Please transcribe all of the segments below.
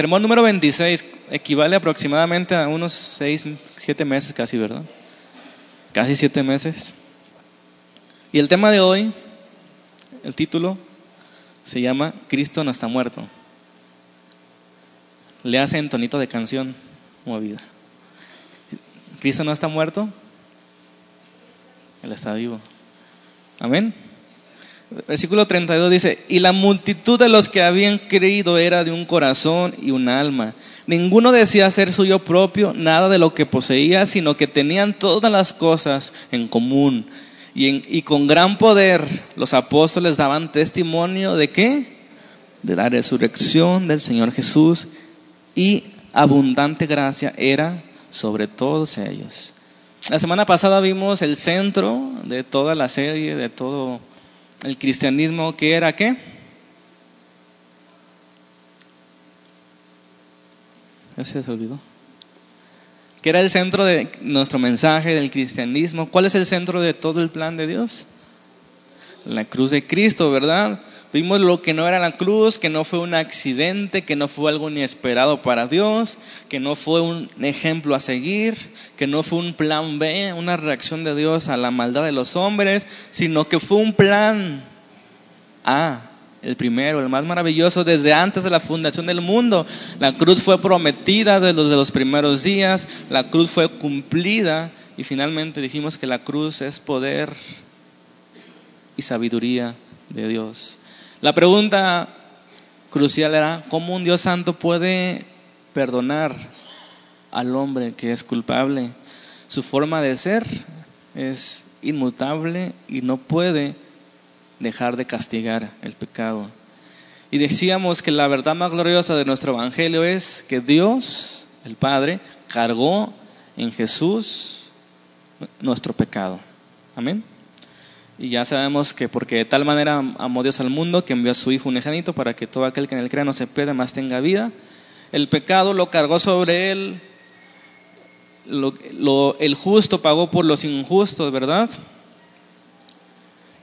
sermón número 26 equivale aproximadamente a unos 6, 7 meses casi, ¿verdad? Casi 7 meses. Y el tema de hoy, el título, se llama Cristo no está muerto. Le hace en tonito de canción movida. Cristo no está muerto, Él está vivo. Amén. Versículo 32 dice, y la multitud de los que habían creído era de un corazón y un alma. Ninguno decía ser suyo propio nada de lo que poseía, sino que tenían todas las cosas en común. Y, y con gran poder los apóstoles daban testimonio de qué? De la resurrección del Señor Jesús y abundante gracia era sobre todos ellos. La semana pasada vimos el centro de toda la serie, de todo el cristianismo, que era qué? ¿Ese se olvidó? ¿Qué era el centro de nuestro mensaje del cristianismo? ¿Cuál es el centro de todo el plan de Dios? La cruz de Cristo, ¿verdad? Vimos lo que no era la cruz, que no fue un accidente, que no fue algo inesperado para Dios, que no fue un ejemplo a seguir, que no fue un plan B, una reacción de Dios a la maldad de los hombres, sino que fue un plan A, el primero, el más maravilloso desde antes de la fundación del mundo. La cruz fue prometida desde los, primeros días, la cruz fue cumplida y finalmente dijimos que la cruz es poder y sabiduría de Dios. La pregunta crucial era, ¿cómo un Dios santo puede perdonar al hombre que es culpable? Su forma de ser es inmutable y no puede dejar de castigar el pecado. Y decíamos que la verdad más gloriosa de nuestro Evangelio es que Dios, el Padre, cargó en Jesús nuestro pecado. Amén. Y ya sabemos que porque de tal manera amó Dios al mundo que envió a su Hijo unigénito para que todo aquel que en él crea no se pierda, más tenga vida. El pecado lo cargó sobre él. el justo pagó por los injustos, ¿verdad?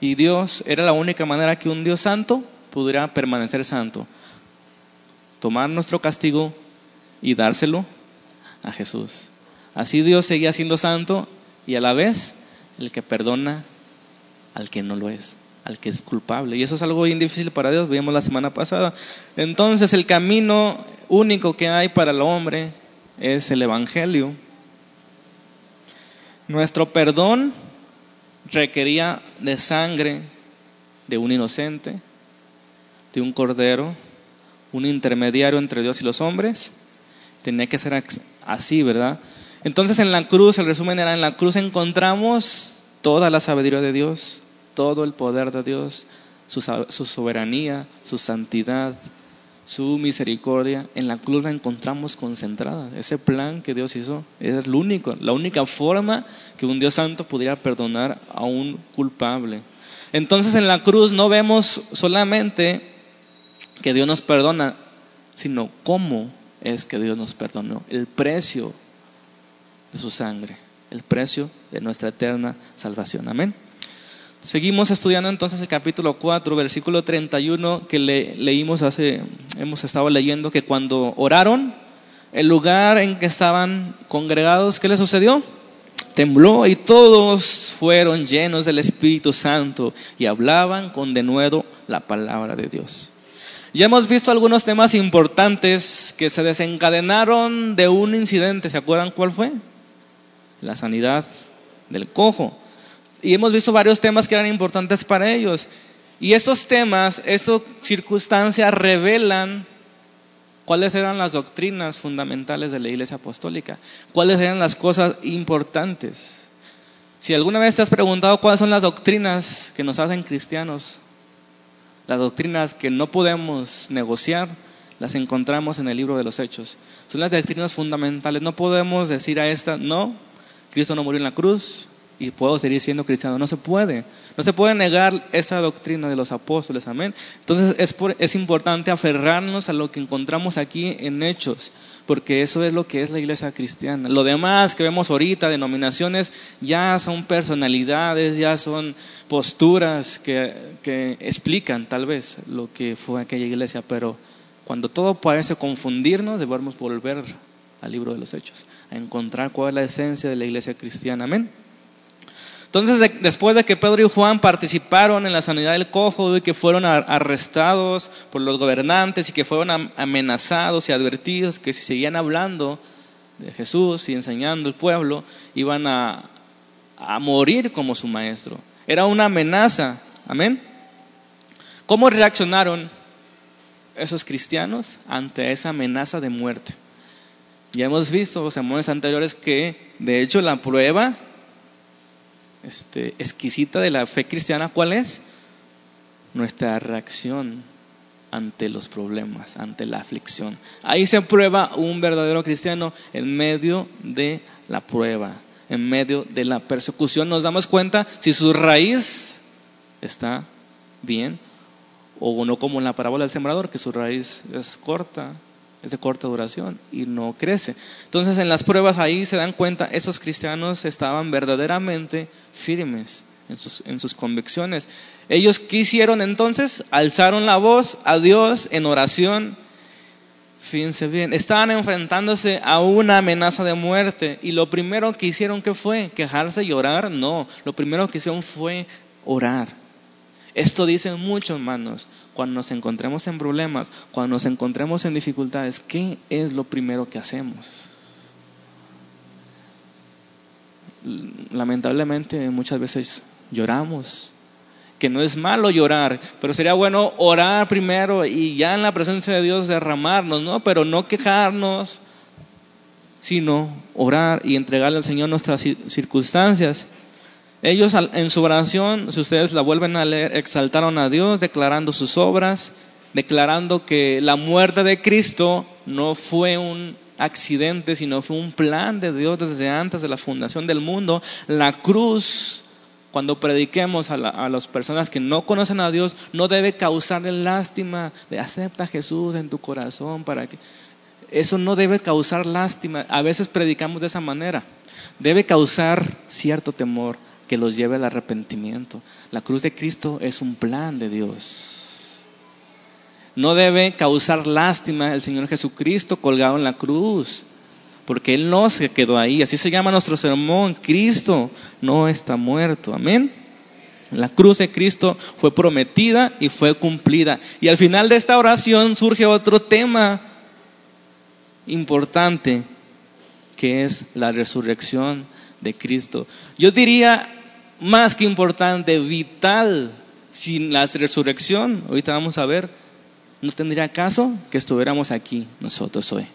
Y Dios era la única manera que un Dios santo pudiera permanecer santo. Tomar nuestro castigo y dárselo a Jesús. Así Dios seguía siendo santo y a la vez el que perdona al que no lo es, al que es culpable. Y eso es algo bien difícil para Dios, vimos la semana pasada. Entonces el camino único que hay para el hombre es el Evangelio. Nuestro perdón requería de sangre de un inocente, de un cordero, un intermediario entre Dios y los hombres. Tenía que ser así, ¿verdad? Entonces en la cruz, el resumen era, en la cruz encontramos toda la sabiduría de Dios, todo el poder de Dios, su, soberanía, su santidad, su misericordia, en la cruz la encontramos concentrada. Ese plan que Dios hizo es el único, la única forma que un Dios santo pudiera perdonar a un culpable. Entonces en la cruz no vemos solamente que Dios nos perdona, sino cómo es que Dios nos perdonó, el precio de su sangre, el precio de nuestra eterna salvación. Amén. Seguimos estudiando entonces el capítulo 4, versículo 31 que le, leímos hace, hemos estado leyendo que cuando oraron, el lugar en que estaban congregados, ¿qué les sucedió? Tembló y todos fueron llenos del Espíritu Santo y hablaban con denuedo la palabra de Dios. Ya hemos visto algunos temas importantes que se desencadenaron de un incidente. ¿Se acuerdan cuál fue? La sanidad del cojo. Y hemos visto varios temas que eran importantes para ellos. Y estos temas, estas circunstancias revelan cuáles eran las doctrinas fundamentales de la Iglesia Apostólica, cuáles eran las cosas importantes. Si alguna vez te has preguntado cuáles son las doctrinas que nos hacen cristianos, las doctrinas que no podemos negociar, las encontramos en el libro de los Hechos. Son las doctrinas fundamentales. No podemos decir a esta, no, Cristo no murió en la cruz, y puedo seguir siendo cristiano. No se puede. No se puede negar esa doctrina de los apóstoles. Amén. Entonces es, es importante aferrarnos a lo que encontramos aquí en Hechos, porque eso es lo que es la iglesia cristiana. Lo demás que vemos ahorita, denominaciones, ya son personalidades, ya son posturas que, que explican tal vez lo que fue aquella iglesia, pero Cuando todo parece confundirnos, debemos volver al libro de los Hechos, a encontrar cuál es la esencia de la iglesia cristiana. Amén. Entonces, después de que Pedro y Juan participaron en la sanidad del cojo, y que fueron arrestados por los gobernantes y que fueron amenazados y advertidos que si seguían hablando de Jesús y enseñando al pueblo, iban a, a morir como su maestro. Era una amenaza. Amén. ¿Cómo reaccionaron esos cristianos ante esa amenaza de muerte? Ya hemos visto los sermones anteriores que, de hecho, la prueba este, exquisita de la fe cristiana, ¿cuál es? Nuestra reacción ante los problemas, ante la aflicción. Ahí se prueba un verdadero cristiano en medio de la prueba, en medio de la persecución. Nos damos cuenta si su raíz está bien o no como en la parábola del sembrador, que su raíz es corta, es de corta duración y no crece. Entonces en las pruebas ahí se dan cuenta, esos cristianos estaban verdaderamente firmes en sus, en sus convicciones. Ellos quisieron entonces, alzaron la voz a Dios en oración. Fíjense bien, estaban enfrentándose a una amenaza de muerte y lo primero que hicieron que fue quejarse y orar, no, lo primero que hicieron fue orar. Esto dicen muchos hermanos, cuando nos encontremos en problemas, cuando nos encontremos en dificultades, ¿qué es lo primero que hacemos? Lamentablemente muchas veces lloramos, que no es malo llorar, pero sería bueno orar primero y ya en la presencia de Dios derramarnos, ¿no? Pero no quejarnos, sino orar y entregarle al Señor nuestras circunstancias. Ellos en su oración, si ustedes la vuelven a leer, exaltaron a Dios declarando sus obras, declarando que la muerte de Cristo no fue un accidente, sino fue un plan de Dios desde antes de la fundación del mundo. La cruz, cuando prediquemos a, las personas que no conocen a Dios, no debe causarle lástima de acepta a Jesús en tu corazón para que... Eso no debe causar lástima. A veces predicamos de esa manera. Debe causar cierto temor que los lleve al arrepentimiento. La cruz de Cristo es un plan de Dios. No debe causar lástima el Señor Jesucristo colgado en la cruz, porque Él no se quedó ahí. Así se llama nuestro sermón. Cristo no está muerto. Amén. La cruz de Cristo fue prometida y fue cumplida. Y al final de esta oración surge otro tema importante, que es la resurrección de Cristo. Yo diría más que importante, vital, sin la resurrección, ahorita vamos a ver, no tendría caso que estuviéramos aquí nosotros hoy.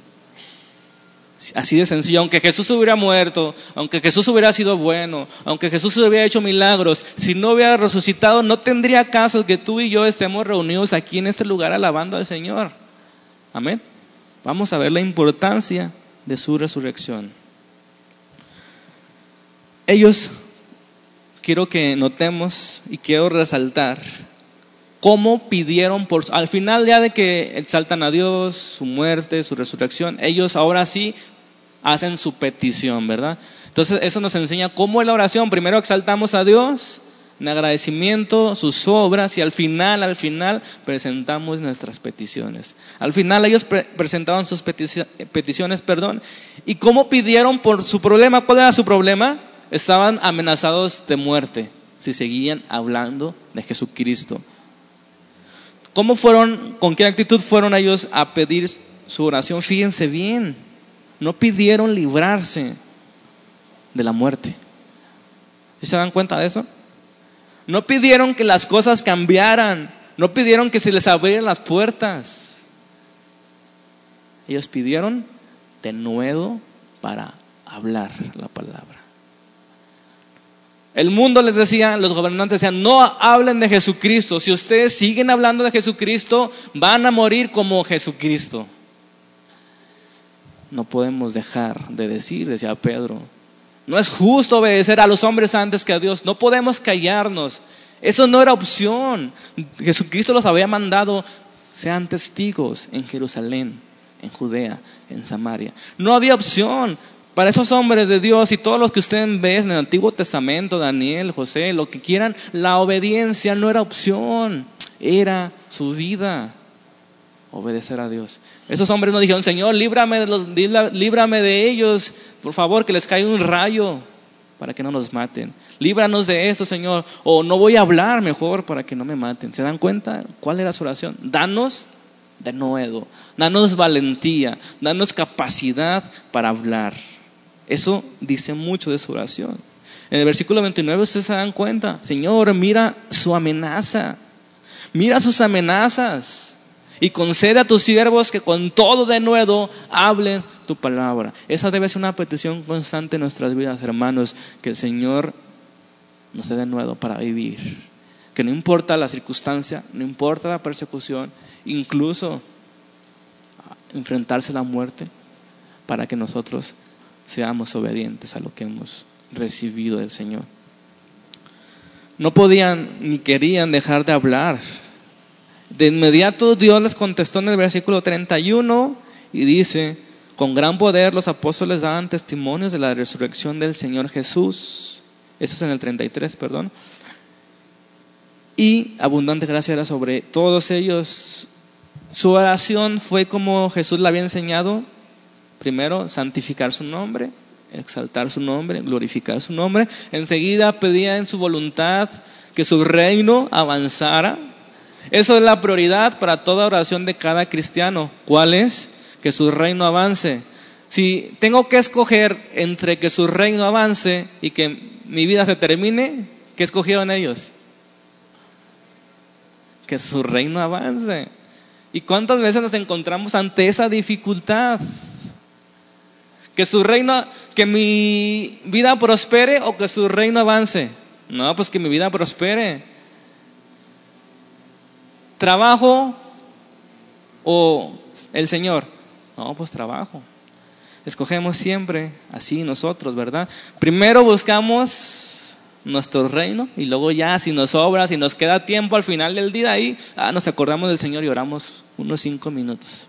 Así de sencillo, aunque Jesús hubiera muerto, aunque Jesús hubiera sido bueno, aunque Jesús hubiera hecho milagros, si no hubiera resucitado, no tendría caso que tú y yo estemos reunidos aquí en este lugar alabando al Señor. Amén. Vamos a ver la importancia de su resurrección. Ellos quiero que notemos y quiero resaltar cómo pidieron por al final ya de que exaltan a Dios, su muerte, su resurrección, ellos ahora sí hacen su petición, ¿verdad? Entonces eso nos enseña cómo es la oración. Primero exaltamos a Dios en agradecimiento, sus obras y al final, al final presentamos nuestras peticiones. Al final ellos presentaban sus peticiones, perdón. ¿Y cómo pidieron por su problema? ¿Cuál era su problema? Estaban amenazados de muerte si seguían hablando de Jesucristo. ¿Cómo fueron, con qué actitud fueron ellos a pedir su oración? Fíjense bien, no pidieron librarse de la muerte. se dan cuenta de eso? No pidieron que las cosas cambiaran, no pidieron que se les abrieran las puertas. Ellos pidieron de nuevo para hablar la palabra. El mundo les decía, los gobernantes decían, no hablen de Jesucristo. Si ustedes siguen hablando de Jesucristo, van a morir como Jesucristo. No podemos dejar de decir, decía Pedro. No es justo obedecer a los hombres antes que a Dios. No podemos callarnos. Eso no era opción. Jesucristo los había mandado, sean testigos en Jerusalén, en Judea, en Samaria. No había opción. Para esos hombres de Dios y todos los que ustedes ven en el Antiguo Testamento, Daniel, José, lo que quieran, la obediencia no era opción, era su vida. obedecer a Dios. Esos hombres no dijeron, Señor, líbrame de, los, líbrame de ellos, por favor, que les caiga un rayo para que no nos maten. Líbranos de eso, Señor. O no voy a hablar mejor para que no me maten. ¿Se dan cuenta cuál era su oración? Danos de nuevo, danos valentía, danos capacidad para hablar. Eso dice mucho de su oración. En el versículo 29 ustedes se dan cuenta, Señor, mira su amenaza, mira sus amenazas y concede a tus siervos que con todo de nuevo hablen tu palabra. Esa debe ser una petición constante en nuestras vidas, hermanos, que el Señor nos dé de nuevo para vivir. Que no importa la circunstancia, no importa la persecución, incluso enfrentarse a la muerte, para que nosotros seamos obedientes a lo que hemos recibido del Señor. No podían ni querían dejar de hablar. De inmediato Dios les contestó en el versículo 31 y dice, con gran poder los apóstoles daban testimonios de la resurrección del Señor Jesús. Eso es en el 33, perdón. Y abundante gracia era sobre todos ellos. Su oración fue como Jesús le había enseñado, Primero, santificar su nombre, exaltar su nombre, glorificar su nombre. Enseguida pedía en su voluntad que su reino avanzara. Eso es la prioridad para toda oración de cada cristiano. ¿Cuál es? Que su reino avance. Si tengo que escoger entre que su reino avance y que mi vida se termine, ¿qué escogieron ellos? Que su reino avance. ¿Y cuántas veces nos encontramos ante esa dificultad? Que su reino, que mi vida prospere o que su reino avance. No, pues que mi vida prospere. Trabajo o el Señor. No, pues trabajo. Escogemos siempre así nosotros, ¿verdad? Primero buscamos nuestro reino y luego ya si nos sobra, si nos queda tiempo al final del día ahí, ah, nos acordamos del Señor y oramos unos cinco minutos.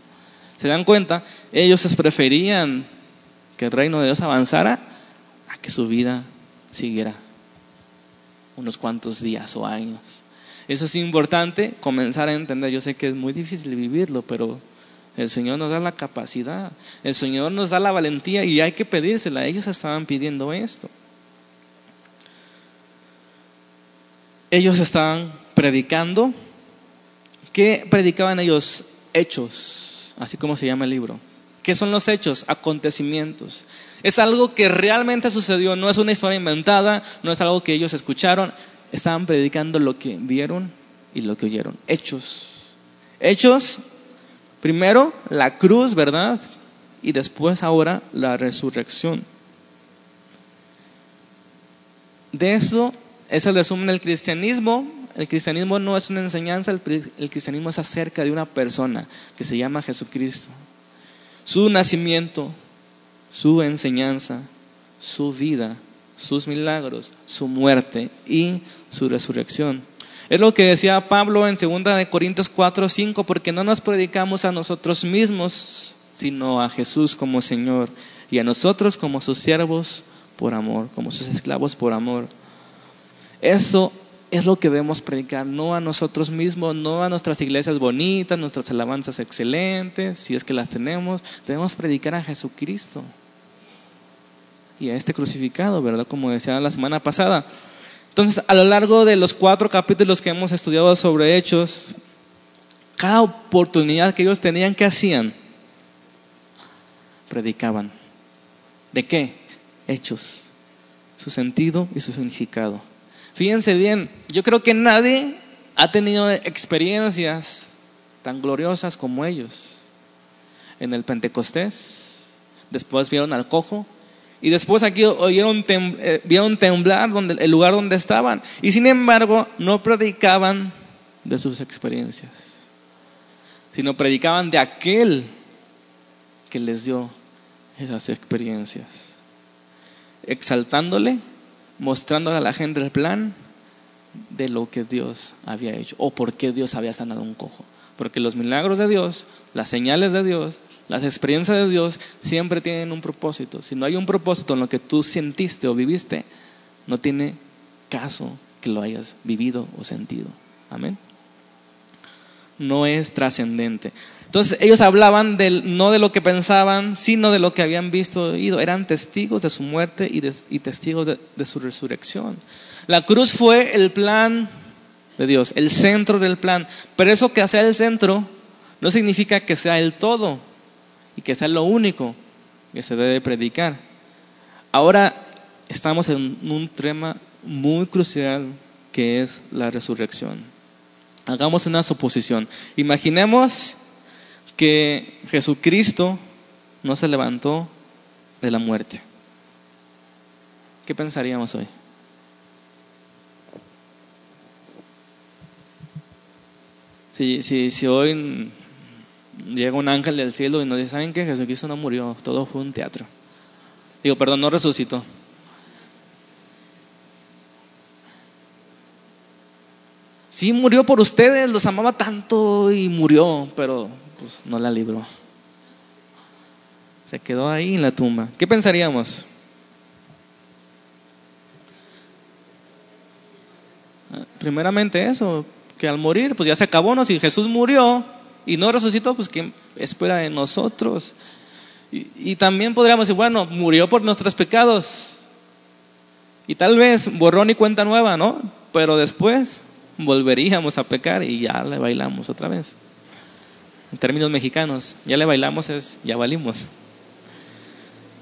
¿Se dan cuenta? Ellos preferían que el reino de Dios avanzara a que su vida siguiera unos cuantos días o años. Eso es importante comenzar a entender. Yo sé que es muy difícil vivirlo, pero el Señor nos da la capacidad, el Señor nos da la valentía y hay que pedírsela. Ellos estaban pidiendo esto. Ellos estaban predicando. ¿Qué predicaban ellos? Hechos, así como se llama el libro. ¿Qué son los hechos? Acontecimientos. Es algo que realmente sucedió, no es una historia inventada, no es algo que ellos escucharon, estaban predicando lo que vieron y lo que oyeron. Hechos. Hechos, primero la cruz, ¿verdad? Y después ahora la resurrección. De eso es el resumen del cristianismo. El cristianismo no es una enseñanza, el, cristianismo es acerca de una persona que se llama Jesucristo su nacimiento, su enseñanza, su vida, sus milagros, su muerte y su resurrección. Es lo que decía Pablo en 2 de Corintios 4, 5, porque no nos predicamos a nosotros mismos, sino a Jesús como Señor y a nosotros como sus siervos por amor, como sus esclavos por amor. Eso es lo que debemos predicar, no a nosotros mismos, no a nuestras iglesias bonitas, nuestras alabanzas excelentes, si es que las tenemos, debemos predicar a Jesucristo y a este crucificado, ¿verdad? Como decía la semana pasada. Entonces, a lo largo de los cuatro capítulos que hemos estudiado sobre hechos, cada oportunidad que ellos tenían, ¿qué hacían? Predicaban. ¿De qué? Hechos. Su sentido y su significado. Fíjense bien, yo creo que nadie ha tenido experiencias tan gloriosas como ellos. En el Pentecostés, después vieron al cojo, y después aquí oyeron eh, vieron temblar donde, el lugar donde estaban. Y sin embargo, no predicaban de sus experiencias, sino predicaban de aquel que les dio esas experiencias, exaltándole mostrándole a la gente el plan de lo que Dios había hecho o por qué Dios había sanado un cojo. Porque los milagros de Dios, las señales de Dios, las experiencias de Dios siempre tienen un propósito. Si no hay un propósito en lo que tú sentiste o viviste, no tiene caso que lo hayas vivido o sentido. Amén. No es trascendente. Entonces ellos hablaban del, no de lo que pensaban, sino de lo que habían visto oído. Eran testigos de su muerte y, y testigos de su resurrección. La cruz fue el plan de Dios, el centro del plan. Pero eso que sea el centro no significa que sea el todo y que sea lo único que se debe predicar. Ahora estamos en un tema muy crucial que es la resurrección. Hagamos una suposición. Imaginemos que Jesucristo no se levantó de la muerte. ¿Qué pensaríamos hoy? Si, si, hoy llega un ángel del cielo y nos dice, ¿saben que Jesucristo no murió? Todo fue un teatro. Digo, perdón, no resucitó. Sí murió por ustedes, los amaba tanto y murió, pero pues no la libró. Se quedó ahí en la tumba. ¿Qué pensaríamos? Primeramente eso, que al morir, pues ya se acabó, ¿no? Si Jesús murió y no resucitó, pues ¿quién espera de nosotros? Y, y también podríamos decir, bueno, murió por nuestros pecados. Y tal vez borrón y cuenta nueva, ¿no? Pero después volveríamos a pecar y ya le bailamos otra vez. En términos mexicanos, ya le bailamos es ya valimos.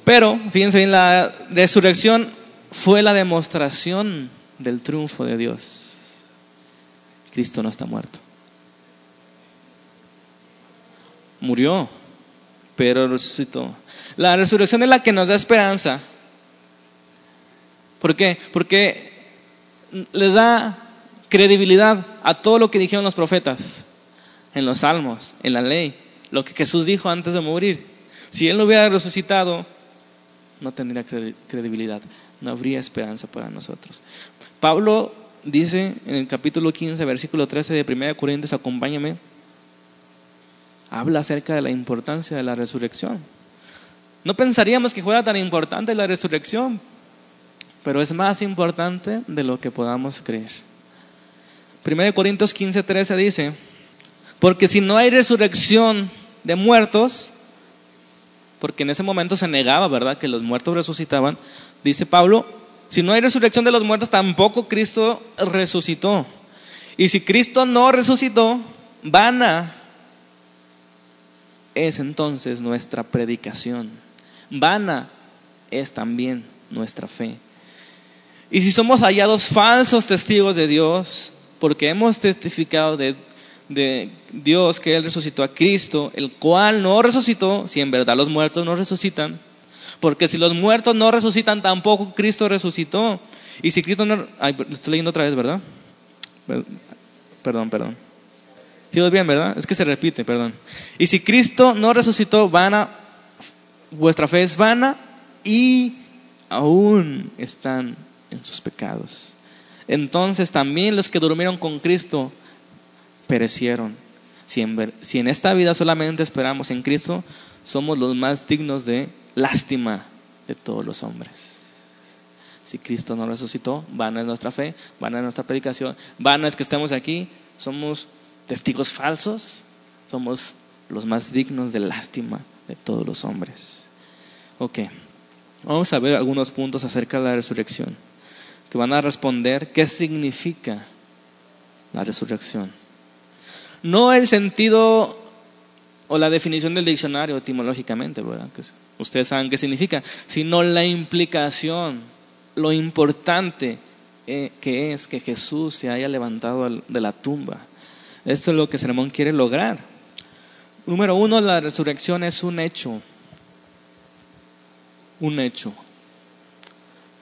Pero, fíjense bien, la resurrección fue la demostración del triunfo de Dios. Cristo no está muerto. Murió, pero resucitó. La resurrección es la que nos da esperanza. ¿Por qué? Porque le da credibilidad a todo lo que dijeron los profetas en los salmos, en la ley, lo que Jesús dijo antes de morir. Si Él no hubiera resucitado, no tendría credibilidad, no habría esperanza para nosotros. Pablo dice en el capítulo 15, versículo 13 de 1 Corintios, acompáñame, habla acerca de la importancia de la resurrección. No pensaríamos que fuera tan importante la resurrección, pero es más importante de lo que podamos creer. 1 Corintios 15, 13 dice, porque si no hay resurrección de muertos, porque en ese momento se negaba, ¿verdad?, que los muertos resucitaban, dice Pablo, si no hay resurrección de los muertos, tampoco Cristo resucitó. Y si Cristo no resucitó, vana es entonces nuestra predicación. Vana es también nuestra fe. Y si somos hallados falsos testigos de Dios, porque hemos testificado de, Dios que Él resucitó a Cristo, el cual no resucitó, si en verdad los muertos no resucitan, porque si los muertos no resucitan, tampoco Cristo resucitó. Y si Cristo no... Ay, estoy leyendo otra vez, ¿verdad? Perdón, perdón. ¿Sigo bien, verdad? Es que se repite, perdón. Y si Cristo no resucitó, vana, vuestra fe es vana y aún están en sus pecados. Entonces también los que durmieron con Cristo perecieron. Si en, esta vida solamente esperamos en Cristo, somos los más dignos de lástima de todos los hombres. Si Cristo no resucitó, vana es nuestra fe, vana es nuestra predicación, vana es que estemos aquí, somos testigos falsos, somos los más dignos de lástima de todos los hombres. Ok, vamos a ver algunos puntos acerca de la resurrección, que van a responder qué significa la resurrección. No el sentido o la definición del diccionario etimológicamente, ¿verdad? Que ustedes saben qué significa, sino la implicación, lo importante eh, que es que Jesús se haya levantado de la tumba. Esto es lo que Sermón quiere lograr. Número uno, la resurrección es un hecho. Un hecho.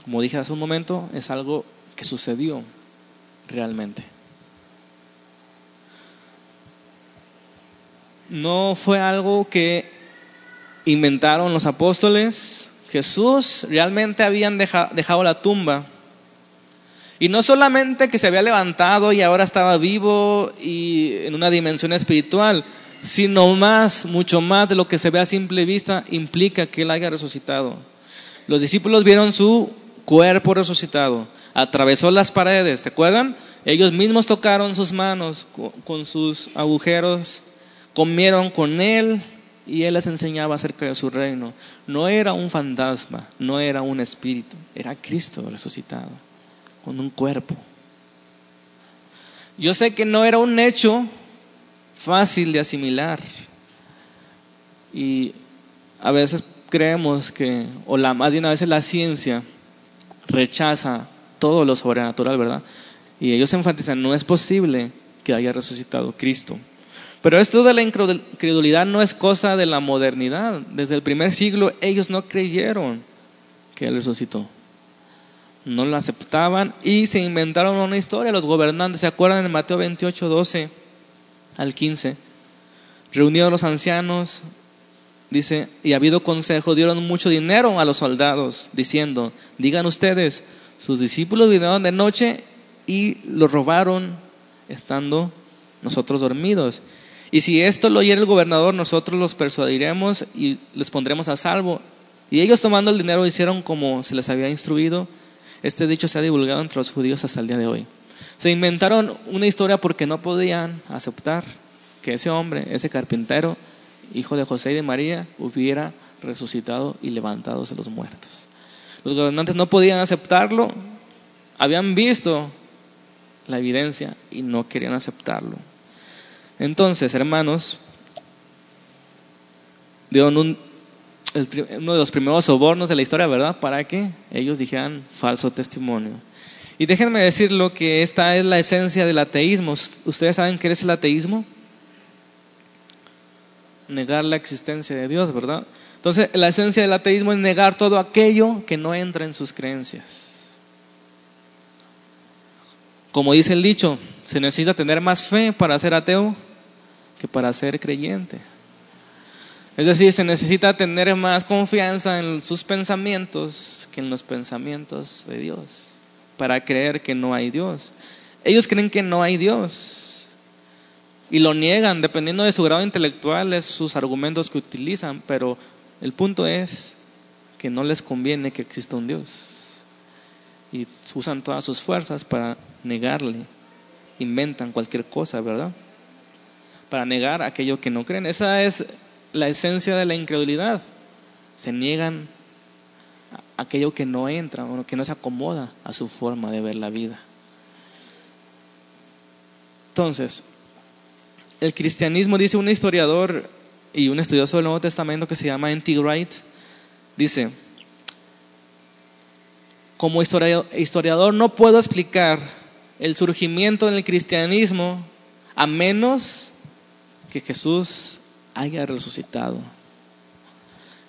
Como dije hace un momento, es algo que sucedió realmente. no fue algo que inventaron los apóstoles. Jesús realmente habían dejado la tumba. Y no solamente que se había levantado y ahora estaba vivo y en una dimensión espiritual, sino más, mucho más de lo que se ve a simple vista implica que Él haya resucitado. Los discípulos vieron su cuerpo resucitado, atravesó las paredes, ¿se acuerdan? Ellos mismos tocaron sus manos con sus agujeros, comieron con él y él les enseñaba acerca de su reino. No era un fantasma, no era un espíritu, era Cristo resucitado, con un cuerpo. Yo sé que no era un hecho fácil de asimilar. Y a veces creemos que, o la, más de una vez la ciencia rechaza todo lo sobrenatural, ¿verdad? Y ellos enfatizan, no es posible que haya resucitado Cristo. Pero esto de la incredulidad no es cosa de la modernidad. Desde el primer siglo ellos no creyeron que Él resucitó. No lo aceptaban y se inventaron una historia. Los gobernantes, ¿se acuerdan en Mateo 28, 12 al 15? Reunidos los ancianos, dice, y ha habido consejo, dieron mucho dinero a los soldados, diciendo, digan ustedes, sus discípulos vinieron de noche y lo robaron estando nosotros dormidos. Y si esto lo oyera el gobernador, nosotros los persuadiremos y les pondremos a salvo. Y ellos tomando el dinero hicieron como se les había instruido. Este dicho se ha divulgado entre los judíos hasta el día de hoy. Se inventaron una historia porque no podían aceptar que ese hombre, ese carpintero, hijo de José y de María, hubiera resucitado y levantado de los muertos. Los gobernantes no podían aceptarlo, habían visto la evidencia y no querían aceptarlo. Entonces, hermanos, dieron uno de los primeros sobornos de la historia, ¿verdad? Para que ellos dijeran falso testimonio. Y déjenme decir lo que esta es la esencia del ateísmo. ¿Ustedes saben qué es el ateísmo? Negar la existencia de Dios, ¿verdad? Entonces, la esencia del ateísmo es negar todo aquello que no entra en sus creencias. Como dice el dicho, se necesita tener más fe para ser ateo que para ser creyente. Es decir, se necesita tener más confianza en sus pensamientos que en los pensamientos de Dios, para creer que no hay Dios. Ellos creen que no hay Dios y lo niegan, dependiendo de su grado intelectual, es sus argumentos que utilizan, pero el punto es que no les conviene que exista un Dios y usan todas sus fuerzas para negarle, inventan cualquier cosa, ¿verdad? para negar aquello que no creen. Esa es la esencia de la incredulidad. Se niegan aquello que no entra o que no se acomoda a su forma de ver la vida. Entonces, el cristianismo, dice un historiador y un estudioso del Nuevo Testamento que se llama N.T. Wright, dice, como historiador no puedo explicar el surgimiento del cristianismo a menos que Jesús haya resucitado.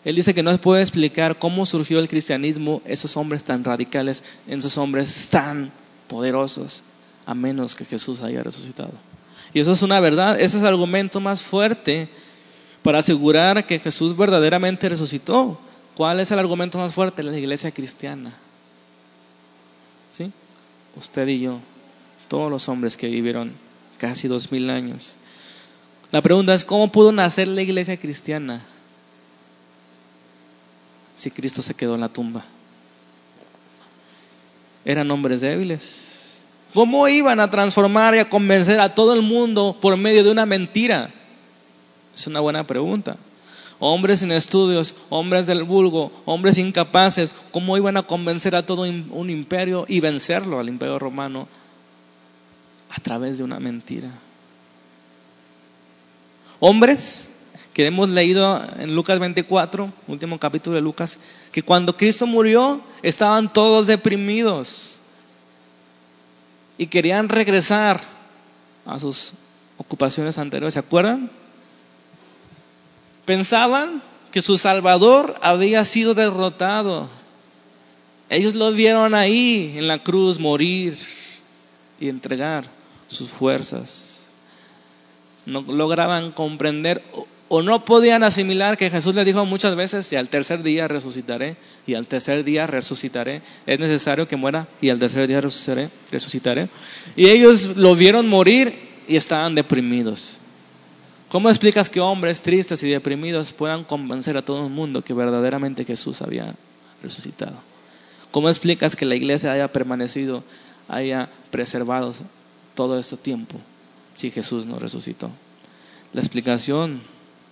Él dice que no puede explicar cómo surgió el cristianismo, esos hombres tan radicales, esos hombres tan poderosos, a menos que Jesús haya resucitado. Y eso es una verdad, ese es el argumento más fuerte para asegurar que Jesús verdaderamente resucitó. ¿Cuál es el argumento más fuerte? La iglesia cristiana. ¿Sí? Usted y yo, todos los hombres que vivieron casi dos mil años, la pregunta es, ¿cómo pudo nacer la iglesia cristiana si Cristo se quedó en la tumba? Eran hombres débiles. ¿Cómo iban a transformar y a convencer a todo el mundo por medio de una mentira? Es una buena pregunta. Hombres sin estudios, hombres del vulgo, hombres incapaces, ¿cómo iban a convencer a todo un imperio y vencerlo al imperio romano a través de una mentira? hombres que hemos leído en Lucas 24, último capítulo de Lucas, que cuando Cristo murió estaban todos deprimidos y querían regresar a sus ocupaciones anteriores. ¿Se acuerdan? Pensaban que su Salvador había sido derrotado. Ellos lo vieron ahí en la cruz morir y entregar sus fuerzas no lograban comprender o no podían asimilar que Jesús les dijo muchas veces, y al tercer día resucitaré, y al tercer día resucitaré, es necesario que muera, y al tercer día resucitaré, resucitaré. Y ellos lo vieron morir y estaban deprimidos. ¿Cómo explicas que hombres tristes y deprimidos puedan convencer a todo el mundo que verdaderamente Jesús había resucitado? ¿Cómo explicas que la iglesia haya permanecido, haya preservado todo este tiempo si Jesús no resucitó? La explicación,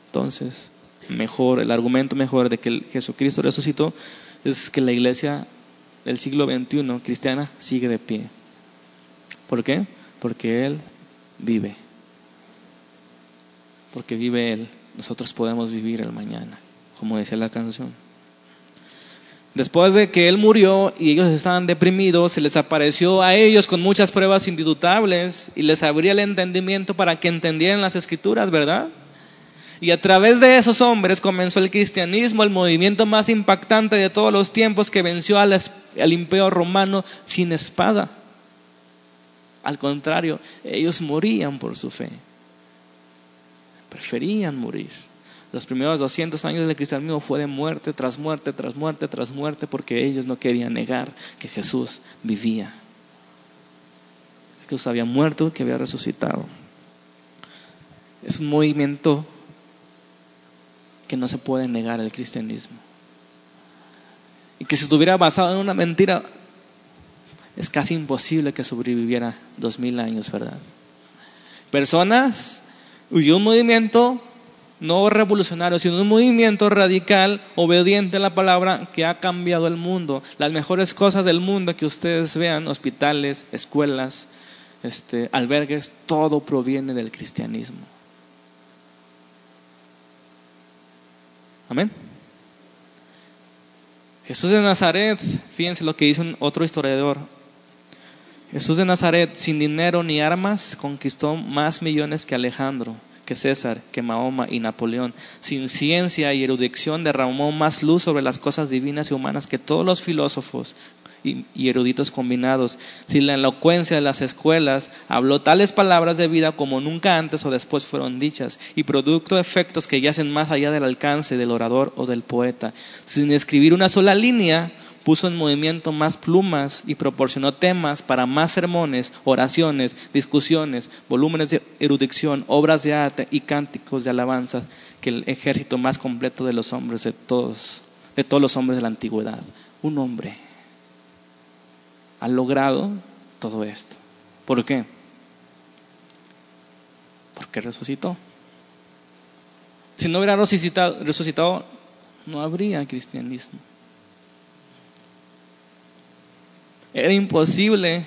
entonces, mejor, el argumento mejor de que Jesucristo resucitó es que la iglesia del siglo XXI cristiana sigue de pie. ¿Por qué? Porque Él vive. Porque vive Él, nosotros podemos vivir el mañana, como decía la canción. Después de que Él murió y ellos estaban deprimidos, se les apareció a ellos con muchas pruebas indudutables y les abría el entendimiento para que entendieran las escrituras, ¿verdad? Y a través de esos hombres comenzó el cristianismo, el movimiento más impactante de todos los tiempos que venció al, imperio romano sin espada. Al contrario, ellos morían por su fe. Preferían morir. Los primeros 200 años del cristianismo fue de muerte tras muerte, tras muerte, tras muerte, porque ellos no querían negar que Jesús vivía. Jesús había muerto, que había resucitado. Es un movimiento que no se puede negar el cristianismo. Y que si estuviera basado en una mentira, es casi imposible que sobreviviera dos mil años, ¿verdad? Personas y un movimiento no revolucionario, sino un movimiento radical, obediente a la palabra que ha cambiado el mundo. Las mejores cosas del mundo que ustedes vean, hospitales, escuelas, este, albergues, todo proviene del cristianismo. Amén. Jesús de Nazaret, fíjense lo que dice otro historiador. Jesús de Nazaret, sin dinero ni armas, conquistó más millones que Alejandro, que César, que Mahoma y Napoleón. Sin ciencia y erudición derramó más luz sobre las cosas divinas y humanas que todos los filósofos y, eruditos combinados. Sin la elocuencia de las escuelas habló tales palabras de vida como nunca antes o después fueron dichas, y producto de efectos que yacen más allá del alcance del orador o del poeta. Sin escribir una sola línea, puso en movimiento más plumas y proporcionó temas para más sermones, oraciones, discusiones, volúmenes de erudición, obras de arte y cánticos de alabanzas que el ejército más completo de los hombres de todos, de todos los hombres de la antigüedad. Un hombre ha logrado todo esto. ¿Por qué? Porque resucitó. Si no hubiera resucitado, resucitado no habría cristianismo. Era imposible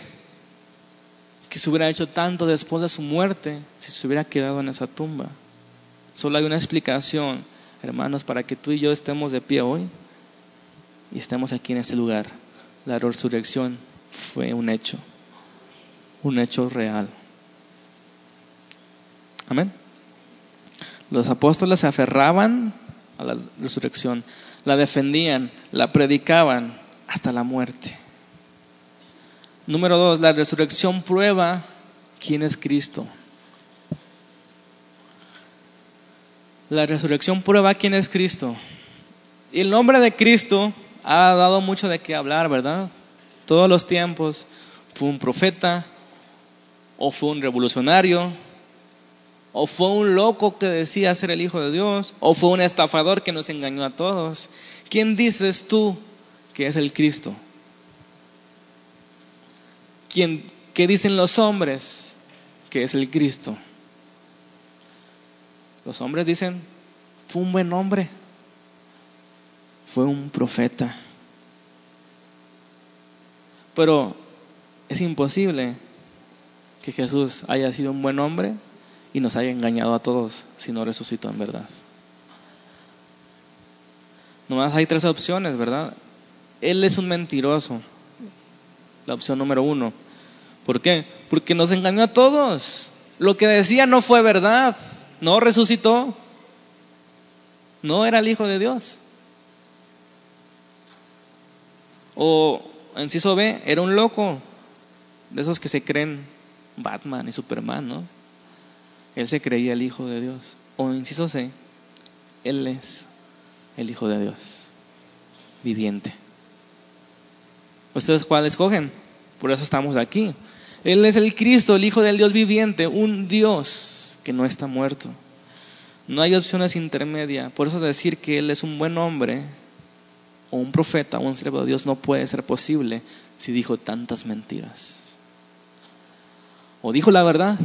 que se hubiera hecho tanto después de su muerte si se hubiera quedado en esa tumba. Solo hay una explicación, hermanos, para que tú y yo estemos de pie hoy y estemos aquí en ese lugar. La resurrección fue un hecho, un hecho real. Amén. Los apóstoles se aferraban a la resurrección, la defendían, la predicaban hasta la muerte. Número dos, la resurrección prueba quién es Cristo. La resurrección prueba quién es Cristo. Y el nombre de Cristo ha dado mucho de qué hablar, ¿verdad? Todos los tiempos fue un profeta, o fue un revolucionario, o fue un loco que decía ser el Hijo de Dios, o fue un estafador que nos engañó a todos. ¿Quién dices tú que es el Cristo? ¿Quién, ¿Qué dicen los hombres que es el Cristo? Los hombres dicen, fue un buen hombre, fue un profeta. Pero es imposible que Jesús haya sido un buen hombre y nos haya engañado a todos si no resucitó en verdad. Nomás hay tres opciones, ¿verdad? Él es un mentiroso la opción número uno. ¿Por qué? Porque nos engañó a todos. Lo que decía no fue verdad, no resucitó, no era el Hijo de Dios. O, inciso B, era un loco, de esos que se creen Batman y Superman, ¿no? Él se creía el Hijo de Dios. O, inciso C, Él es el Hijo de Dios, viviente. ¿Ustedes cuál escogen? Por eso estamos aquí. Él es el Cristo, el Hijo del Dios viviente, un Dios que no está muerto. No hay opciones intermedias. Por eso decir que Él es un buen hombre, o un profeta, o un siervo de Dios, no puede ser posible si dijo tantas mentiras. O dijo la verdad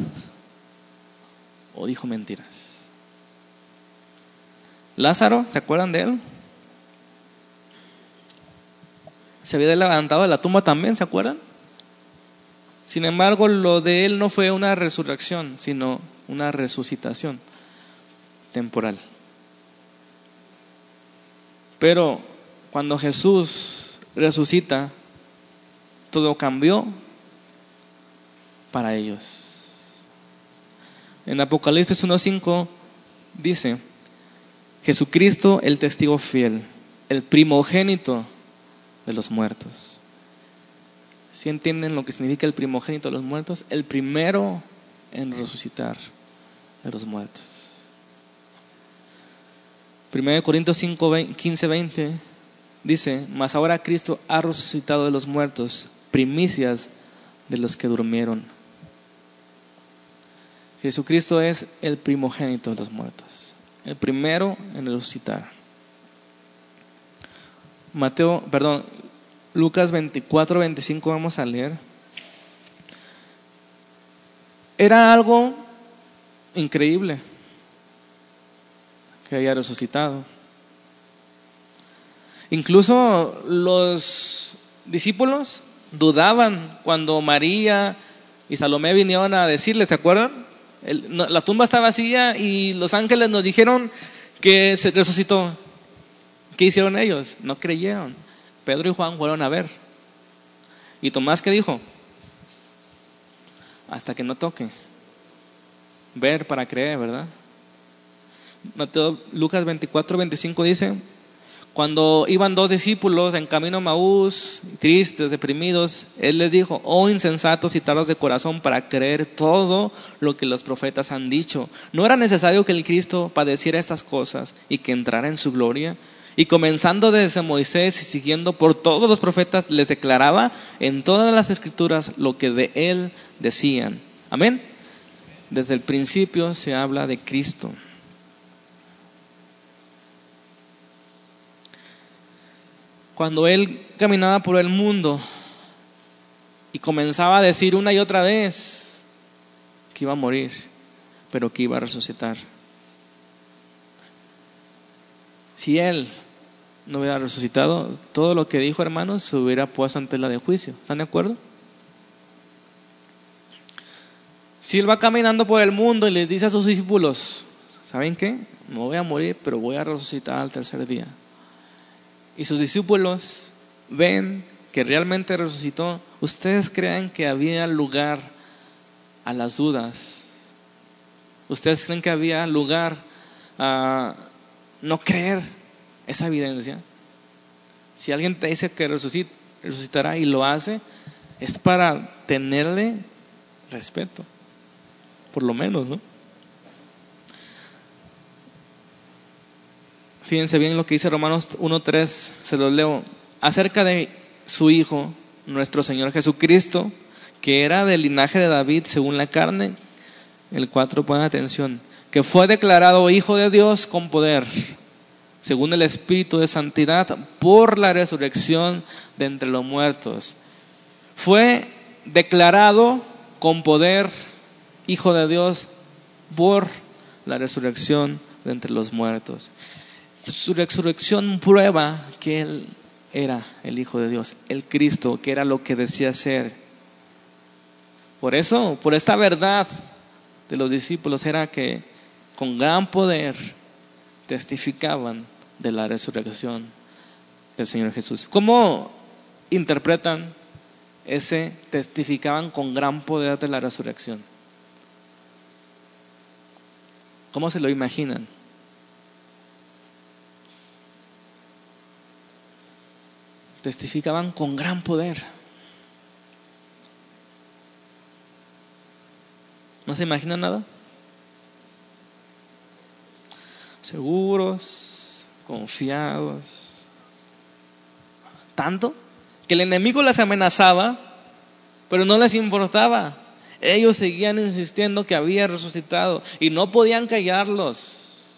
o dijo mentiras. Lázaro, ¿se acuerdan de él? Se había levantado de la tumba también, ¿se acuerdan? Sin embargo, lo de él no fue una resurrección, sino una resucitación temporal. Pero cuando Jesús resucita, todo cambió para ellos. En Apocalipsis 1.5 dice, Jesucristo el testigo fiel, el primogénito de los muertos. ¿Sí entienden lo que significa el primogénito de los muertos? El primero en resucitar de los muertos. 1 Corintios 5, 15, 20 dice, mas ahora Cristo ha resucitado de los muertos, primicias de los que durmieron. Jesucristo es el primogénito de los muertos, el primero en resucitar. Mateo, perdón, Lucas 24, 25 vamos a leer. Era algo increíble que haya resucitado. Incluso los discípulos dudaban cuando María y Salomé vinieron a decirle, ¿se acuerdan? la tumba está vacía y los ángeles nos dijeron que se resucitó. ¿Qué hicieron ellos? No creyeron. Pedro y Juan fueron a ver. ¿Y Tomás qué dijo? Hasta que no toque. Ver para creer, ¿verdad? Mateo, Lucas 24, 25 dice, cuando iban dos discípulos en camino a Maús, tristes, deprimidos, Él les dijo, oh insensatos y tardos de corazón para creer todo lo que los profetas han dicho. ¿No era necesario que el Cristo padeciera estas cosas y que entrara en su gloria? Y comenzando desde Moisés y siguiendo por todos los profetas, les declaraba en todas las escrituras lo que de Él decían. Amén. Desde el principio se habla de Cristo. Cuando él caminaba por el mundo y comenzaba a decir una y otra vez que iba a morir, pero que iba a resucitar. Si él no hubiera resucitado, todo lo que dijo, hermanos, se hubiera puesto ante la de juicio. ¿Están de acuerdo? Si él va caminando por el mundo y les dice a sus discípulos, ¿saben qué? No voy a morir, pero voy a resucitar al tercer día y sus discípulos ven que realmente resucitó, ¿ustedes creen que había lugar a las dudas? ¿Ustedes creen que había lugar a no creer esa evidencia? Si alguien te dice que resucitará y lo hace, es para tenerle respeto, por lo menos, ¿no? Fíjense bien lo que dice Romanos 1.3, se los leo, acerca de su Hijo, nuestro Señor Jesucristo, que era del linaje de David según la carne, el 4, pone atención, que fue declarado Hijo de Dios con poder, según el Espíritu de Santidad, por la resurrección de entre los muertos. Fue declarado con poder Hijo de Dios por la resurrección de entre los muertos. Su resurrección prueba que Él era el Hijo de Dios, el Cristo, que era lo que decía ser. Por eso, por esta verdad de los discípulos era que con gran poder testificaban de la resurrección del Señor Jesús. ¿Cómo interpretan ese testificaban con gran poder de la resurrección? ¿Cómo se lo imaginan? Testificaban con gran poder. ¿No se imagina nada? Seguros, confiados. Tanto que el enemigo les amenazaba, pero no les importaba. Ellos seguían insistiendo que había resucitado y no podían callarlos.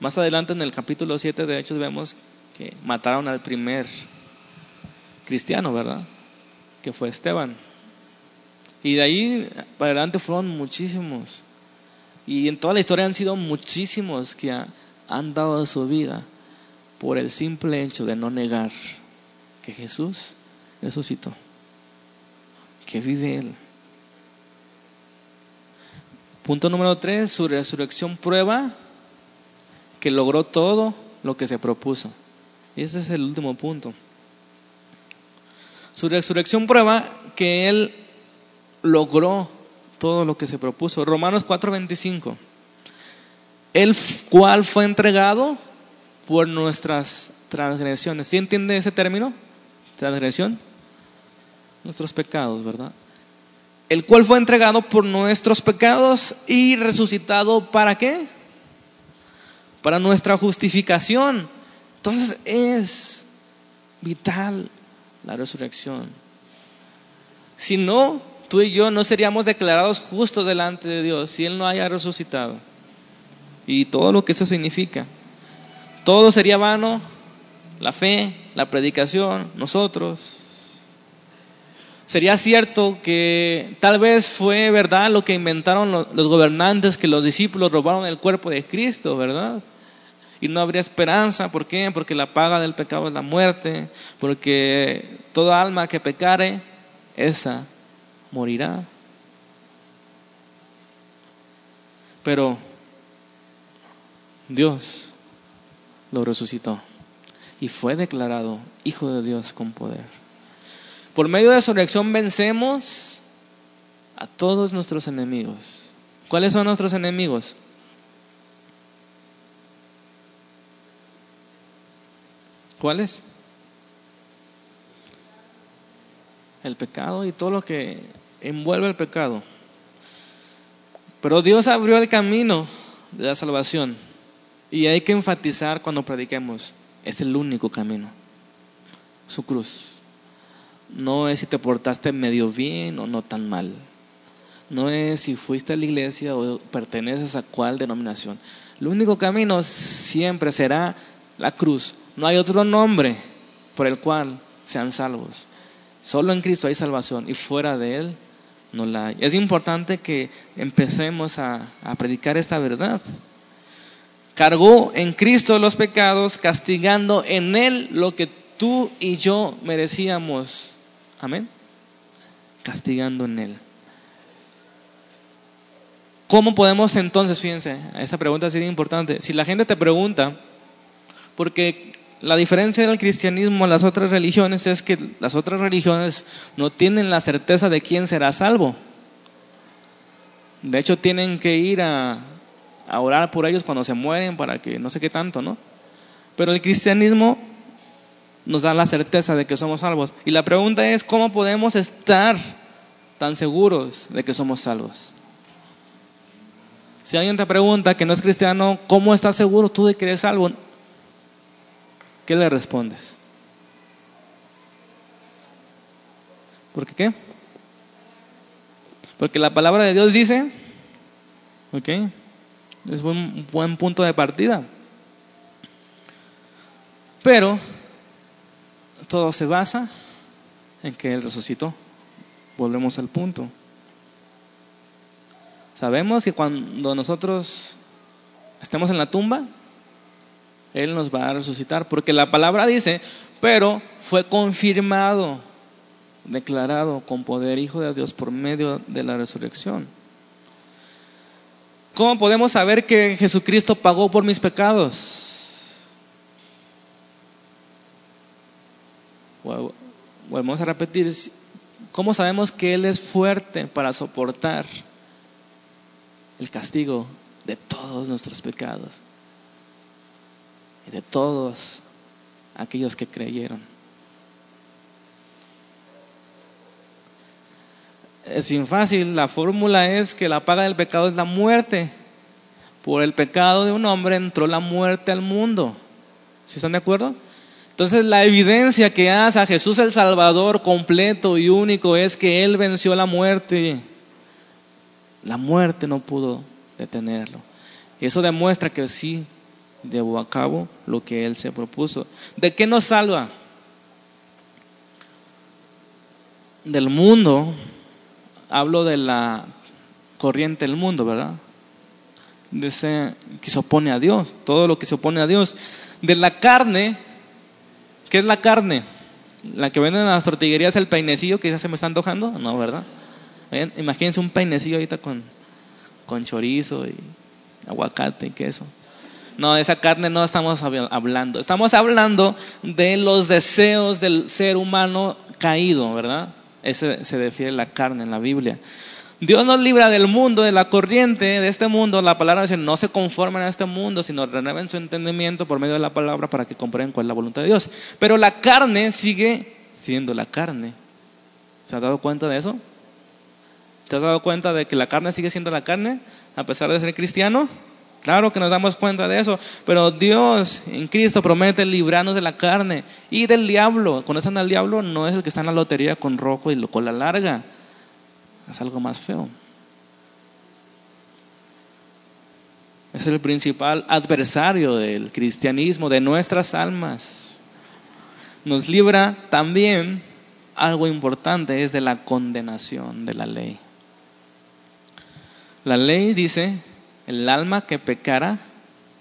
Más adelante en el capítulo 7 de Hechos vemos que mataron al primer cristiano, ¿verdad? Que fue Esteban. Y de ahí para adelante fueron muchísimos. Y en toda la historia han sido muchísimos que han dado su vida por el simple hecho de no negar que Jesús resucitó, que vive Él. Punto número tres, su resurrección prueba que logró todo lo que se propuso. Y ese es el último punto. Su resurrección prueba que Él logró todo lo que se propuso. Romanos 4:25. El cual fue entregado por nuestras transgresiones. ¿Sí entiende ese término? Transgresión. Nuestros pecados, ¿verdad? El cual fue entregado por nuestros pecados y resucitado para qué? Para nuestra justificación. Entonces es vital la resurrección. Si no, tú y yo no seríamos declarados justos delante de Dios si Él no haya resucitado. Y todo lo que eso significa. Todo sería vano, la fe, la predicación, nosotros. Sería cierto que tal vez fue verdad lo que inventaron los gobernantes, que los discípulos robaron el cuerpo de Cristo, ¿verdad? Y no habría esperanza, ¿por qué? Porque la paga del pecado es la muerte, porque toda alma que pecare, esa morirá. Pero Dios lo resucitó y fue declarado Hijo de Dios con poder. Por medio de su reacción vencemos a todos nuestros enemigos. ¿Cuáles son nuestros enemigos? ¿Cuáles? El pecado y todo lo que envuelve el pecado. Pero Dios abrió el camino de la salvación. Y hay que enfatizar cuando prediquemos, es el único camino. Su cruz. No es si te portaste medio bien o no tan mal. No es si fuiste a la iglesia o perteneces a cuál denominación. El único camino siempre será la cruz. No hay otro nombre por el cual sean salvos. Solo en Cristo hay salvación y fuera de Él no la hay. Es importante que empecemos a, predicar esta verdad. Cargó en Cristo los pecados, castigando en Él lo que tú y yo merecíamos. Amén. Castigando en Él. ¿Cómo podemos entonces, fíjense, esa pregunta sería importante. Si la gente te pregunta, porque la diferencia del cristianismo a las otras religiones es que las otras religiones no tienen la certeza de quién será salvo. De hecho, tienen que ir a, orar por ellos cuando se mueren para que no sé qué tanto, ¿no? Pero el cristianismo nos da la certeza de que somos salvos. Y la pregunta es, ¿cómo podemos estar tan seguros de que somos salvos? Si alguien te pregunta que no es cristiano, ¿cómo estás seguro tú de que eres salvo? ¿Qué le respondes? ¿Por qué? Porque la palabra de Dios dice, ¿ok? Es un buen punto de partida. Pero todo se basa en que Él resucitó. Volvemos al punto. Sabemos que cuando nosotros estemos en la tumba, él nos va a resucitar, porque la palabra dice, pero fue confirmado, declarado con poder Hijo de Dios por medio de la resurrección. ¿Cómo podemos saber que Jesucristo pagó por mis pecados? Volvemos a repetir, ¿cómo sabemos que Él es fuerte para soportar el castigo de todos nuestros pecados? Y de todos aquellos que creyeron. Es sin fácil, la fórmula es que la paga del pecado es la muerte. Por el pecado de un hombre entró la muerte al mundo. ¿Sí están de acuerdo? Entonces la evidencia que hace a Jesús el Salvador completo y único es que Él venció la muerte. La muerte no pudo detenerlo. Eso demuestra que sí llevó a cabo lo que Él se propuso. ¿De qué nos salva? Del mundo hablo de la corriente del mundo, ¿verdad? De ese que se opone a Dios, todo lo que se opone a Dios. De la carne, ¿qué es la carne? La que venden en las tortillerías, el peinecillo que ya se me está antojando, no, ¿verdad? Imagínense un peinecillo ahorita con, con chorizo y aguacate y queso. No, de esa carne no estamos hablando. Estamos hablando de los deseos del ser humano caído, ¿verdad? Ese se defiende la carne en la Biblia. Dios nos libra del mundo, de la corriente de este mundo. La palabra dice, no se conformen a este mundo, sino renueven su entendimiento por medio de la palabra para que comprendan cuál es la voluntad de Dios. Pero la carne sigue siendo la carne. ¿Se has dado cuenta de eso? ¿Te has dado cuenta de que la carne sigue siendo la carne a pesar de ser cristiano? Claro que nos damos cuenta de eso, pero Dios en Cristo promete librarnos de la carne y del diablo. ¿Conocen al diablo? No es el que está en la lotería con rojo y con la larga es algo más feo. Es el principal adversario del cristianismo, de nuestras almas. Nos libra también algo importante, es de la condenación de la ley. La ley dice, el alma que pecara,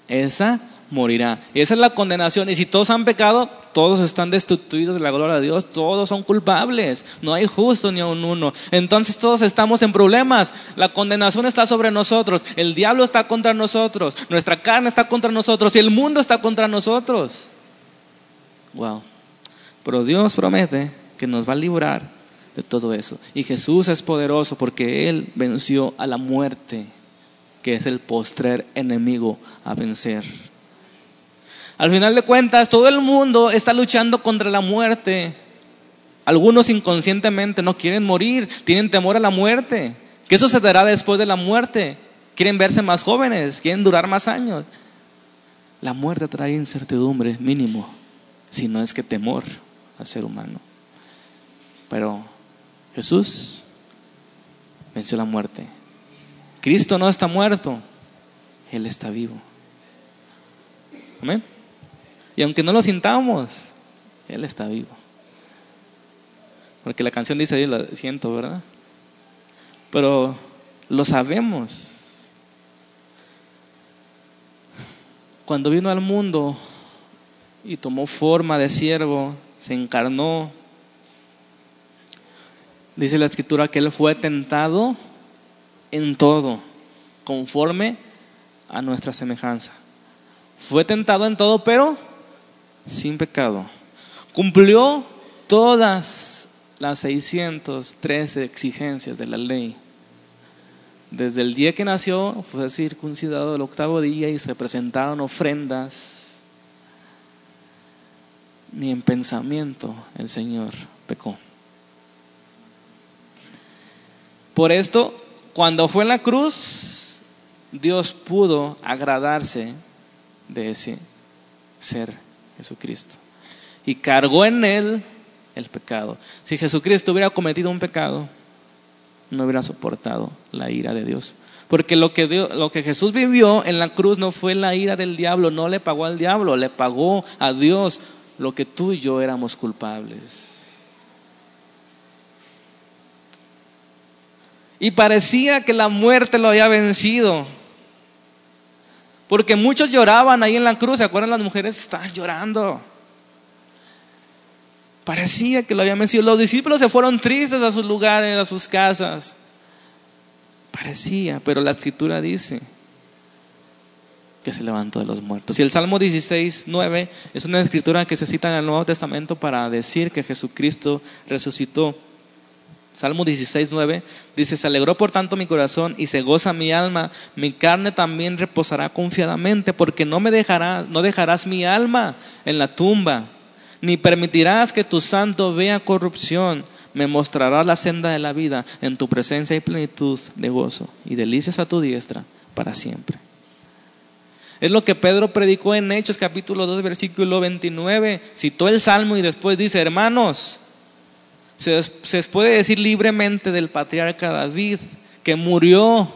esa morirá. Y esa es la condenación. Y si todos han pecado, todos están destituidos de la gloria de Dios, todos son culpables. No hay justo ni un uno. Entonces todos estamos en problemas. La condenación está sobre nosotros. El diablo está contra nosotros. Nuestra carne está contra nosotros. Y el mundo está contra nosotros. Wow. Pero Dios promete que nos va a librar de todo eso. Y Jesús es poderoso porque Él venció a la muerte, que es el postrer enemigo a vencer. Al final de cuentas, todo el mundo está luchando contra la muerte. Algunos inconscientemente no quieren morir, tienen temor a la muerte. ¿Qué sucederá después de la muerte? Quieren verse más jóvenes, quieren durar más años. La muerte trae incertidumbre mínimo, si no es que temor al ser humano. Pero Jesús venció la muerte. Cristo no está muerto, Él está vivo. Amén. Y aunque no lo sintamos, Él está vivo. Porque la canción dice, yo lo siento, ¿verdad? Pero lo sabemos. Cuando vino al mundo y tomó forma de siervo, se encarnó, dice la escritura que Él fue tentado en todo, conforme a nuestra semejanza. Fue tentado en todo, pero sin pecado. Cumplió todas las 613 exigencias de la ley. Desde el día que nació fue circuncidado el octavo día y se presentaron ofrendas. Ni en pensamiento el Señor pecó. Por esto, cuando fue en la cruz, Dios pudo agradarse de ese ser Jesucristo. Y cargó en él el pecado. Si Jesucristo hubiera cometido un pecado, no hubiera soportado la ira de Dios. Porque lo que, lo que Jesús vivió en la cruz no fue la ira del diablo, no le pagó al diablo, le pagó a Dios lo que tú y yo éramos culpables. Y parecía que la muerte lo había vencido. Porque muchos lloraban ahí en la cruz, ¿se acuerdan? Las mujeres estaban llorando. Parecía que lo habían vencido. Los discípulos se fueron tristes a sus lugares, a sus casas. Parecía, pero la escritura dice que se levantó de los muertos. Y el Salmo 16, 9 es una escritura que se cita en el Nuevo Testamento para decir que Jesucristo resucitó. Salmo 16, 9 dice, se alegró por tanto mi corazón y se goza mi alma, mi carne también reposará confiadamente, porque no me dejarás, no dejarás mi alma en la tumba, ni permitirás que tu santo vea corrupción, me mostrará la senda de la vida, en tu presencia y plenitud de gozo, y delicias a tu diestra para siempre. Es lo que Pedro predicó en Hechos capítulo 2, versículo 29, citó el Salmo y después dice, hermanos, se, puede decir libremente del patriarca David, que murió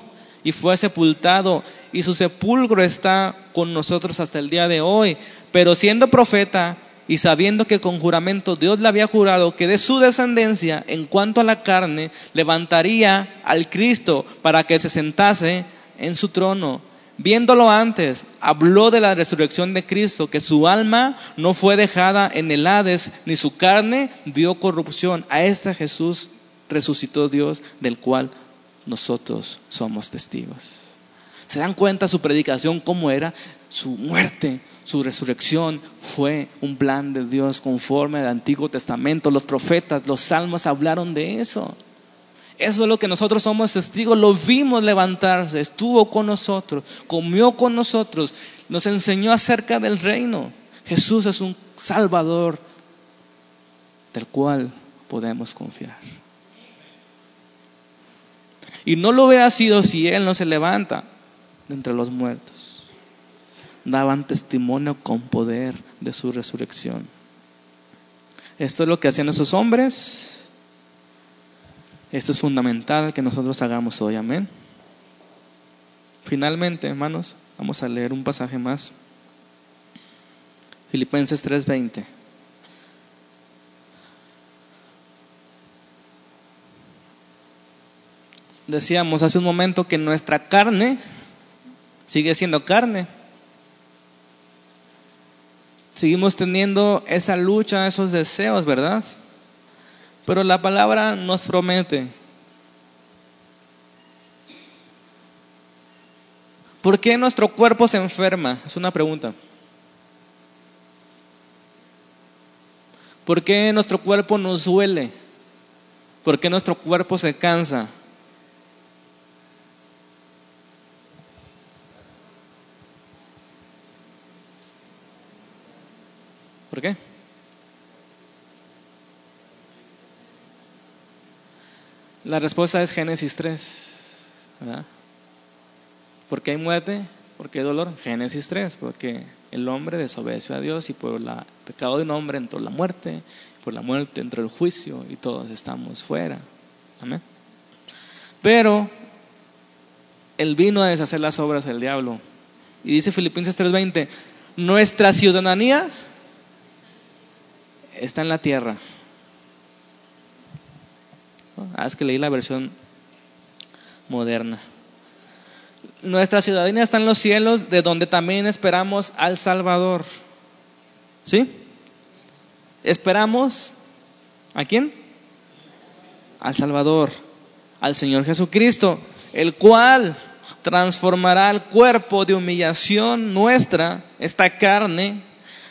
y fue sepultado, y su sepulcro está con nosotros hasta el día de hoy. Pero siendo profeta, y sabiendo que con juramento Dios le había jurado que de su descendencia, en cuanto a la carne, levantaría al Cristo para que se sentase en su trono. Viéndolo antes, habló de la resurrección de Cristo, que su alma no fue dejada en el Hades, ni su carne vio corrupción. A este Jesús resucitó Dios, del cual nosotros somos testigos. ¿Se dan cuenta su predicación cómo era? Su muerte, su resurrección fue un plan de Dios conforme al Antiguo Testamento. Los profetas, los salmos hablaron de eso. Eso es lo que nosotros somos testigos. Lo vimos levantarse, estuvo con nosotros, comió con nosotros, nos enseñó acerca del reino. Jesús es un Salvador del cual podemos confiar. Y no lo hubiera sido si Él no se levanta de entre los muertos. Daban testimonio con poder de su resurrección. Esto es lo que hacían esos hombres. Esto es fundamental que nosotros hagamos hoy. Amén. Finalmente, hermanos, vamos a leer un pasaje más. Filipenses 3:20. Decíamos hace un momento que nuestra carne sigue siendo carne. Seguimos teniendo esa lucha, esos deseos, ¿verdad? Pero la palabra nos promete. ¿Por qué nuestro cuerpo se enferma? Es una pregunta. ¿Por qué nuestro cuerpo nos duele? ¿Por qué nuestro cuerpo se cansa? ¿Por qué? La respuesta es Génesis 3. ¿verdad? ¿Por qué hay muerte? ¿Por qué hay dolor? Génesis 3, porque el hombre desobedeció a Dios y por el pecado de un hombre entró la muerte, por la muerte entró el juicio y todos estamos fuera. Amén. Pero él vino a deshacer las obras del diablo. Y dice Filipenses 3:20, nuestra ciudadanía está en la tierra. Ah, es que leí la versión moderna. Nuestra ciudadanía está en los cielos, de donde también esperamos al Salvador. ¿Sí? Esperamos a quién? Al Salvador, al Señor Jesucristo, el cual transformará el cuerpo de humillación nuestra, esta carne,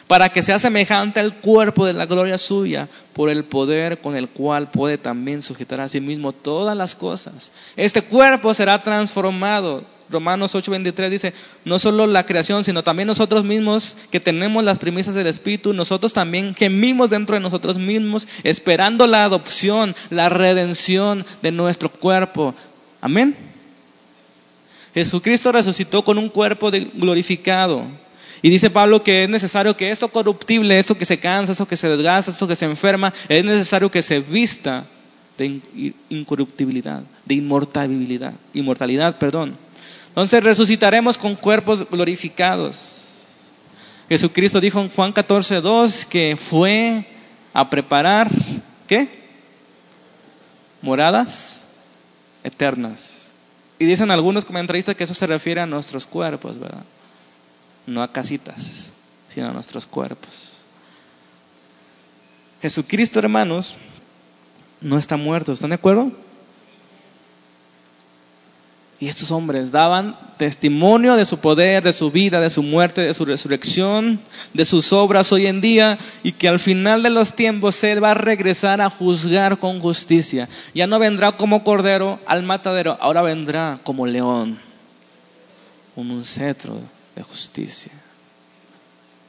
para que sea semejante al cuerpo de la gloria suya, por el poder con el cual puede también sujetar a sí mismo todas las cosas. Este cuerpo será transformado. Romanos 8:23 dice, no solo la creación, sino también nosotros mismos que tenemos las primicias del Espíritu, nosotros también gemimos dentro de nosotros mismos, esperando la adopción, la redención de nuestro cuerpo. Amén. Jesucristo resucitó con un cuerpo glorificado. Y dice Pablo que es necesario que eso corruptible, eso que se cansa, eso que se desgasta, eso que se enferma, es necesario que se vista de incorruptibilidad, de inmortalidad, inmortalidad, perdón. Entonces resucitaremos con cuerpos glorificados. Jesucristo dijo en Juan 14, 2 que fue a preparar, ¿qué? Moradas eternas. Y dicen algunos comentaristas que eso se refiere a nuestros cuerpos, ¿verdad? No a casitas, sino a nuestros cuerpos. Jesucristo, hermanos, no está muerto, ¿están de acuerdo? Y estos hombres daban testimonio de su poder, de su vida, de su muerte, de su resurrección, de sus obras hoy en día, y que al final de los tiempos Él va a regresar a juzgar con justicia. Ya no vendrá como cordero al matadero, ahora vendrá como león, con un cetro de justicia.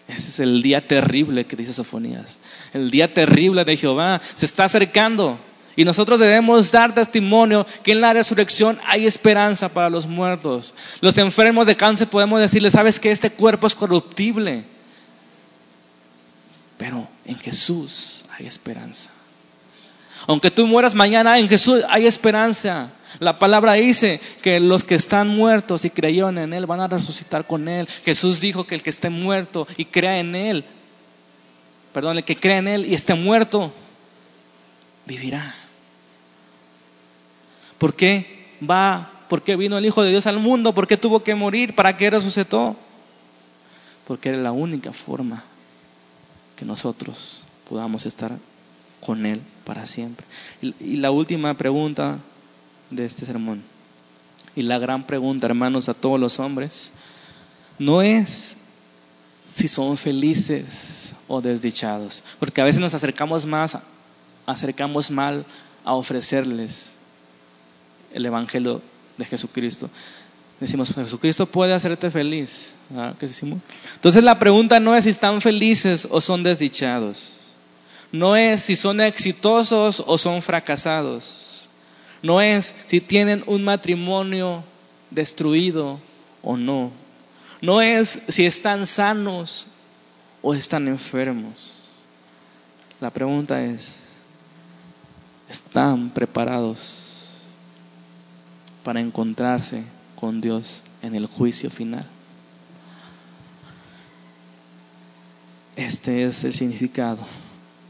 Ese es el día terrible que dice Sofonías. El día terrible de Jehová se está acercando. Y nosotros debemos dar testimonio que en la resurrección hay esperanza para los muertos. Los enfermos de cáncer podemos decirles, sabes que este cuerpo es corruptible. Pero en Jesús hay esperanza. Aunque tú mueras mañana, en Jesús hay esperanza. La palabra dice que los que están muertos y creyeron en Él van a resucitar con Él. Jesús dijo que el que esté muerto y crea en Él perdón, el que cree en Él y esté muerto, vivirá. ¿Por qué va? ¿Por qué vino el Hijo de Dios al mundo? ¿Por qué tuvo que morir? ¿Para qué resucitó? Porque era la única forma que nosotros podamos estar con Él para siempre. Y, la última pregunta de este sermón, y la gran pregunta, hermanos, a todos los hombres, no es si son felices o desdichados, porque a veces nos acercamos más, acercamos mal a ofrecerles el Evangelio de Jesucristo. Decimos, Jesucristo puede hacerte feliz. Entonces la pregunta no es si están felices o son desdichados. No es si son exitosos o son fracasados. No es si tienen un matrimonio destruido o no. No es si están sanos o están enfermos. La pregunta es, ¿están preparados para encontrarse con Dios en el juicio final? Este es el significado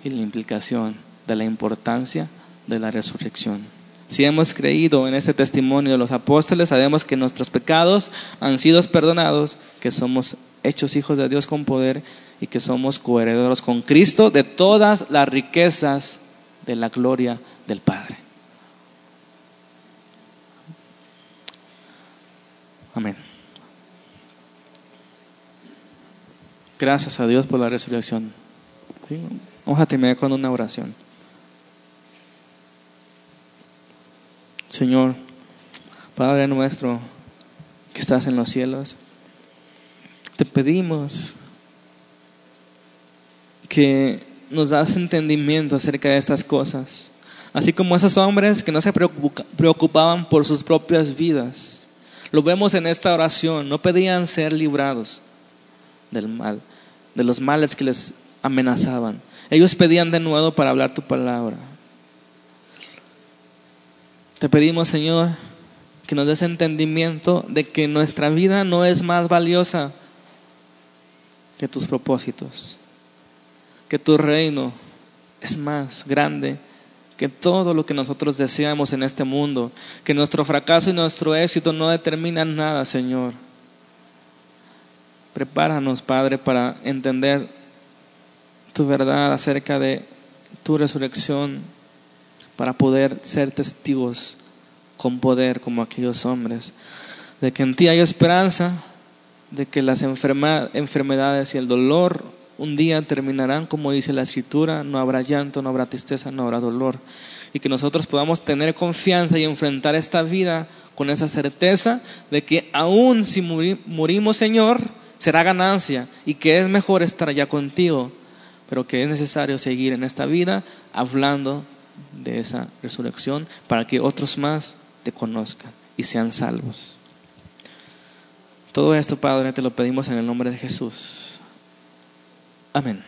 y la implicación de la importancia de la resurrección. Si hemos creído en ese testimonio de los apóstoles, sabemos que nuestros pecados han sido perdonados, que somos hechos hijos de Dios con poder y que somos coherederos con Cristo de todas las riquezas de la gloria del Padre. Amén. Gracias a Dios por la resurrección. Vamos a terminar con una oración. Señor, Padre nuestro que estás en los cielos, te pedimos que nos das entendimiento acerca de estas cosas, así como esos hombres que no se preocupaban por sus propias vidas. Lo vemos en esta oración, no pedían ser librados del mal, de los males que les amenazaban. Ellos pedían de nuevo para hablar tu palabra. Te pedimos, Señor, que nos des entendimiento de que nuestra vida no es más valiosa que tus propósitos, que tu reino es más grande que todo lo que nosotros deseamos en este mundo, que nuestro fracaso y nuestro éxito no determinan nada, Señor. Prepáranos, Padre, para entender tu verdad acerca de tu resurrección, para poder ser testigos con poder como aquellos hombres, de que en ti hay esperanza, de que las enfermedades y el dolor un día terminarán, como dice la escritura, no habrá llanto, no habrá tristeza, no habrá dolor, y que nosotros podamos tener confianza y enfrentar esta vida con esa certeza de que aún si morimos, Señor, será ganancia y que es mejor estar allá contigo, pero que es necesario seguir en esta vida hablando de esa resurrección para que otros más te conozcan y sean salvos. Todo esto, Padre, te lo pedimos en el nombre de Jesús. Amén.